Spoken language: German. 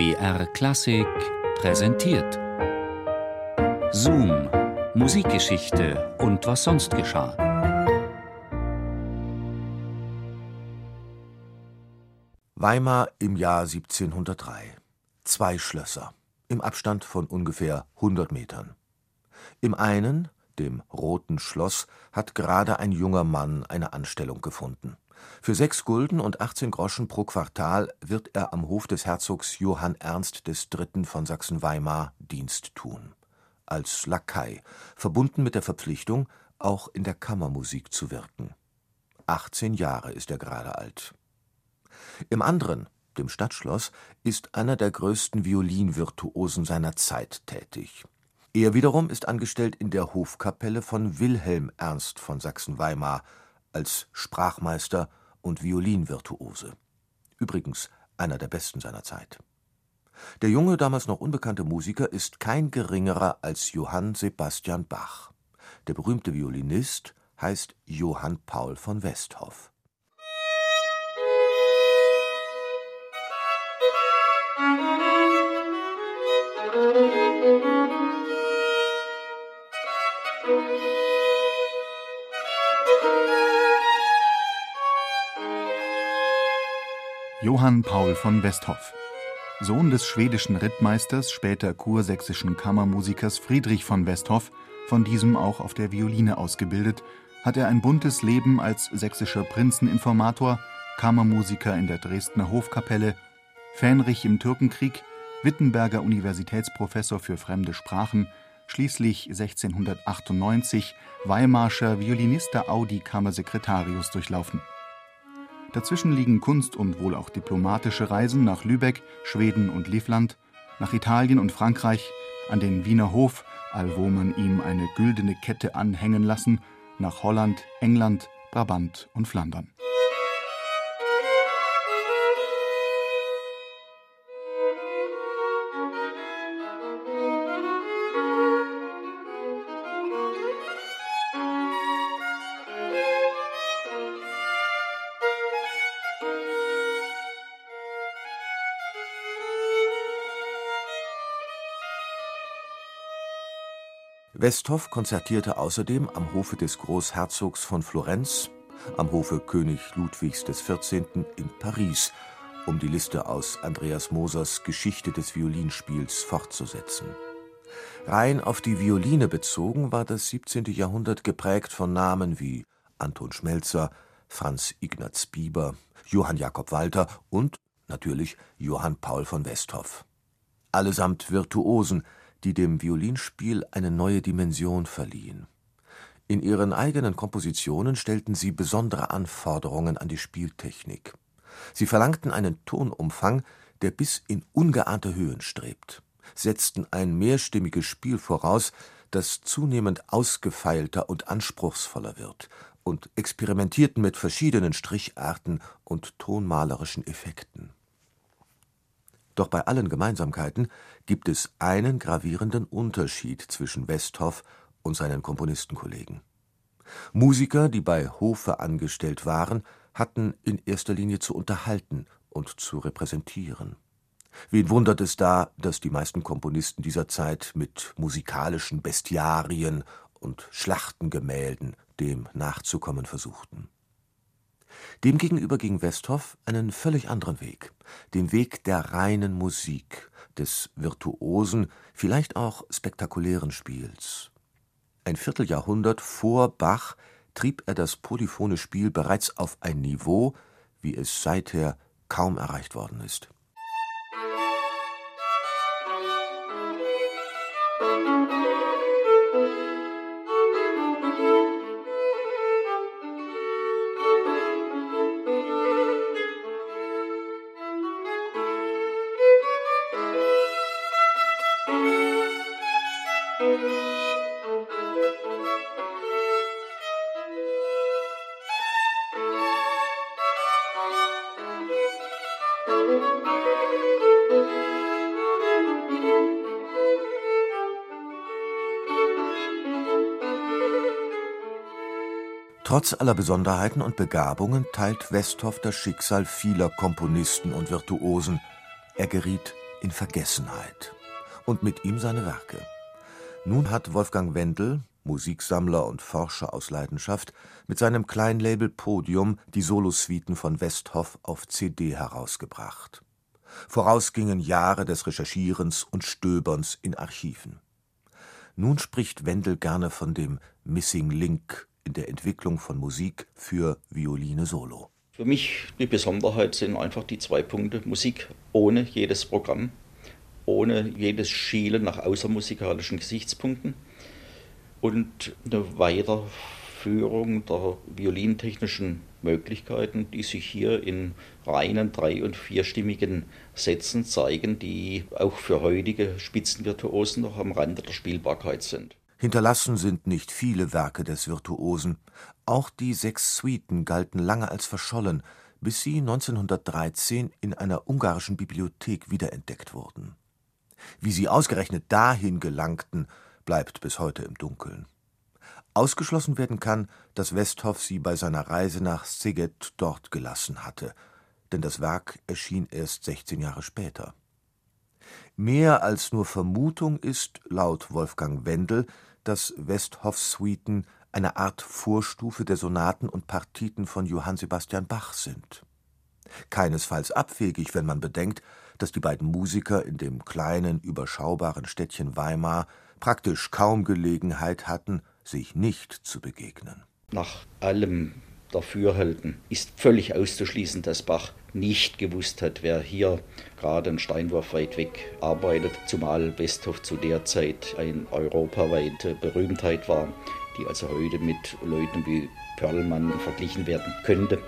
BR Klassik präsentiert. Zoom, Musikgeschichte und was sonst geschah. Weimar im Jahr 1703. Zwei Schlösser, im Abstand von ungefähr 100 Metern. Im einen, dem Roten Schloss, hat gerade ein junger Mann eine Anstellung gefunden. Für sechs Gulden und 18 Groschen pro Quartal wird er am Hof des Herzogs Johann Ernst III. von Sachsen-Weimar Dienst tun. Als Lakai, verbunden mit der Verpflichtung, auch in der Kammermusik zu wirken. 18 Jahre ist er gerade alt. Im anderen, dem Stadtschloss, ist einer der größten Violinvirtuosen seiner Zeit tätig. Er wiederum ist angestellt in der Hofkapelle von Wilhelm Ernst von Sachsen-Weimar als Sprachmeister und Violinvirtuose. Übrigens einer der besten seiner Zeit. Der junge, damals noch unbekannte Musiker ist kein geringerer als Johann Sebastian Bach. Der berühmte Violinist heißt Johann Paul von Westhoff. Johann Paul von Westhoff Sohn des schwedischen Rittmeisters, später kursächsischen Kammermusikers Friedrich von Westhoff, von diesem auch auf der Violine ausgebildet, hat er ein buntes Leben als sächsischer Prinzeninformator, Kammermusiker in der Dresdner Hofkapelle, Fähnrich im Türkenkrieg, Wittenberger Universitätsprofessor für fremde Sprachen, schließlich 1698 Weimarscher Violinista Audi Kammersekretarius durchlaufen Dazwischen liegen Kunst und wohl auch diplomatische Reisen nach Lübeck, Schweden und Livland, nach Italien und Frankreich, an den Wiener Hof, allwo man ihm eine güldene Kette anhängen lassen, nach Holland, England, Brabant und Flandern Westhoff konzertierte außerdem am Hofe des Großherzogs von Florenz, am Hofe König Ludwigs XIV. in Paris, um die Liste aus Andreas Mosers Geschichte des Violinspiels fortzusetzen. Rein auf die Violine bezogen war das 17. Jahrhundert geprägt von Namen wie Anton Schmelzer, Franz Ignaz Bieber, Johann Jakob Walter und natürlich Johann Paul von Westhoff. Allesamt Virtuosen, die dem Violinspiel eine neue Dimension verliehen. In ihren eigenen Kompositionen stellten sie besondere Anforderungen an die Spieltechnik. Sie verlangten einen Tonumfang, der bis in ungeahnte Höhen strebt, setzten ein mehrstimmiges Spiel voraus, das zunehmend ausgefeilter und anspruchsvoller wird, und experimentierten mit verschiedenen Stricharten und tonmalerischen Effekten doch bei allen Gemeinsamkeiten gibt es einen gravierenden Unterschied zwischen Westhoff und seinen Komponistenkollegen. Musiker, die bei Hofe angestellt waren, hatten in erster Linie zu unterhalten und zu repräsentieren. Wen wundert es da, dass die meisten Komponisten dieser Zeit mit musikalischen Bestiarien und Schlachtengemälden dem nachzukommen versuchten Demgegenüber ging Westhoff einen völlig anderen Weg, den Weg der reinen Musik, des virtuosen, vielleicht auch spektakulären Spiels. Ein Vierteljahrhundert vor Bach trieb er das polyphone Spiel bereits auf ein Niveau, wie es seither kaum erreicht worden ist Trotz aller Besonderheiten und Begabungen teilt Westhoff das Schicksal vieler Komponisten und Virtuosen: Er geriet in Vergessenheit und mit ihm seine Werke. Nun hat Wolfgang Wendel, Musiksammler und Forscher aus Leidenschaft, mit seinem Kleinlabel Podium die Solosuiten von Westhoff auf CD herausgebracht. Voraus gingen Jahre des Recherchierens und Stöberns in Archiven. Nun spricht Wendel gerne von dem Missing Link in der Entwicklung von Musik für Violine Solo. Für mich die Besonderheit sind einfach die zwei Punkte Musik ohne jedes Programm, ohne jedes Schielen nach außermusikalischen Gesichtspunkten und eine Weiterführung der violintechnischen Möglichkeiten, die sich hier in reinen drei- und vierstimmigen Sätzen zeigen, die auch für heutige Spitzenvirtuosen noch am Rande der Spielbarkeit sind. Hinterlassen sind nicht viele Werke des Virtuosen. Auch die sechs Suiten galten lange als verschollen, bis sie 1913 in einer ungarischen Bibliothek wiederentdeckt wurden. Wie sie ausgerechnet dahin gelangten, bleibt bis heute im Dunkeln. Ausgeschlossen werden kann, dass Westhoff sie bei seiner Reise nach Szeged dort gelassen hatte, denn das Werk erschien erst 16 Jahre später. Mehr als nur Vermutung ist, laut Wolfgang Wendel, dass Westhoffs Suiten eine Art Vorstufe der Sonaten und Partiten von Johann Sebastian Bach sind. Keinesfalls abwegig, wenn man bedenkt, dass die beiden Musiker in dem kleinen, überschaubaren Städtchen Weimar praktisch kaum Gelegenheit hatten, sich nicht zu begegnen. Nach allem Dafürhalten ist völlig auszuschließen, dass Bach nicht gewusst hat, wer hier gerade einen Steinwurf weit weg arbeitet, zumal Westhoff zu der Zeit eine europaweite Berühmtheit war, die also heute mit Leuten wie Perlmann verglichen werden könnte.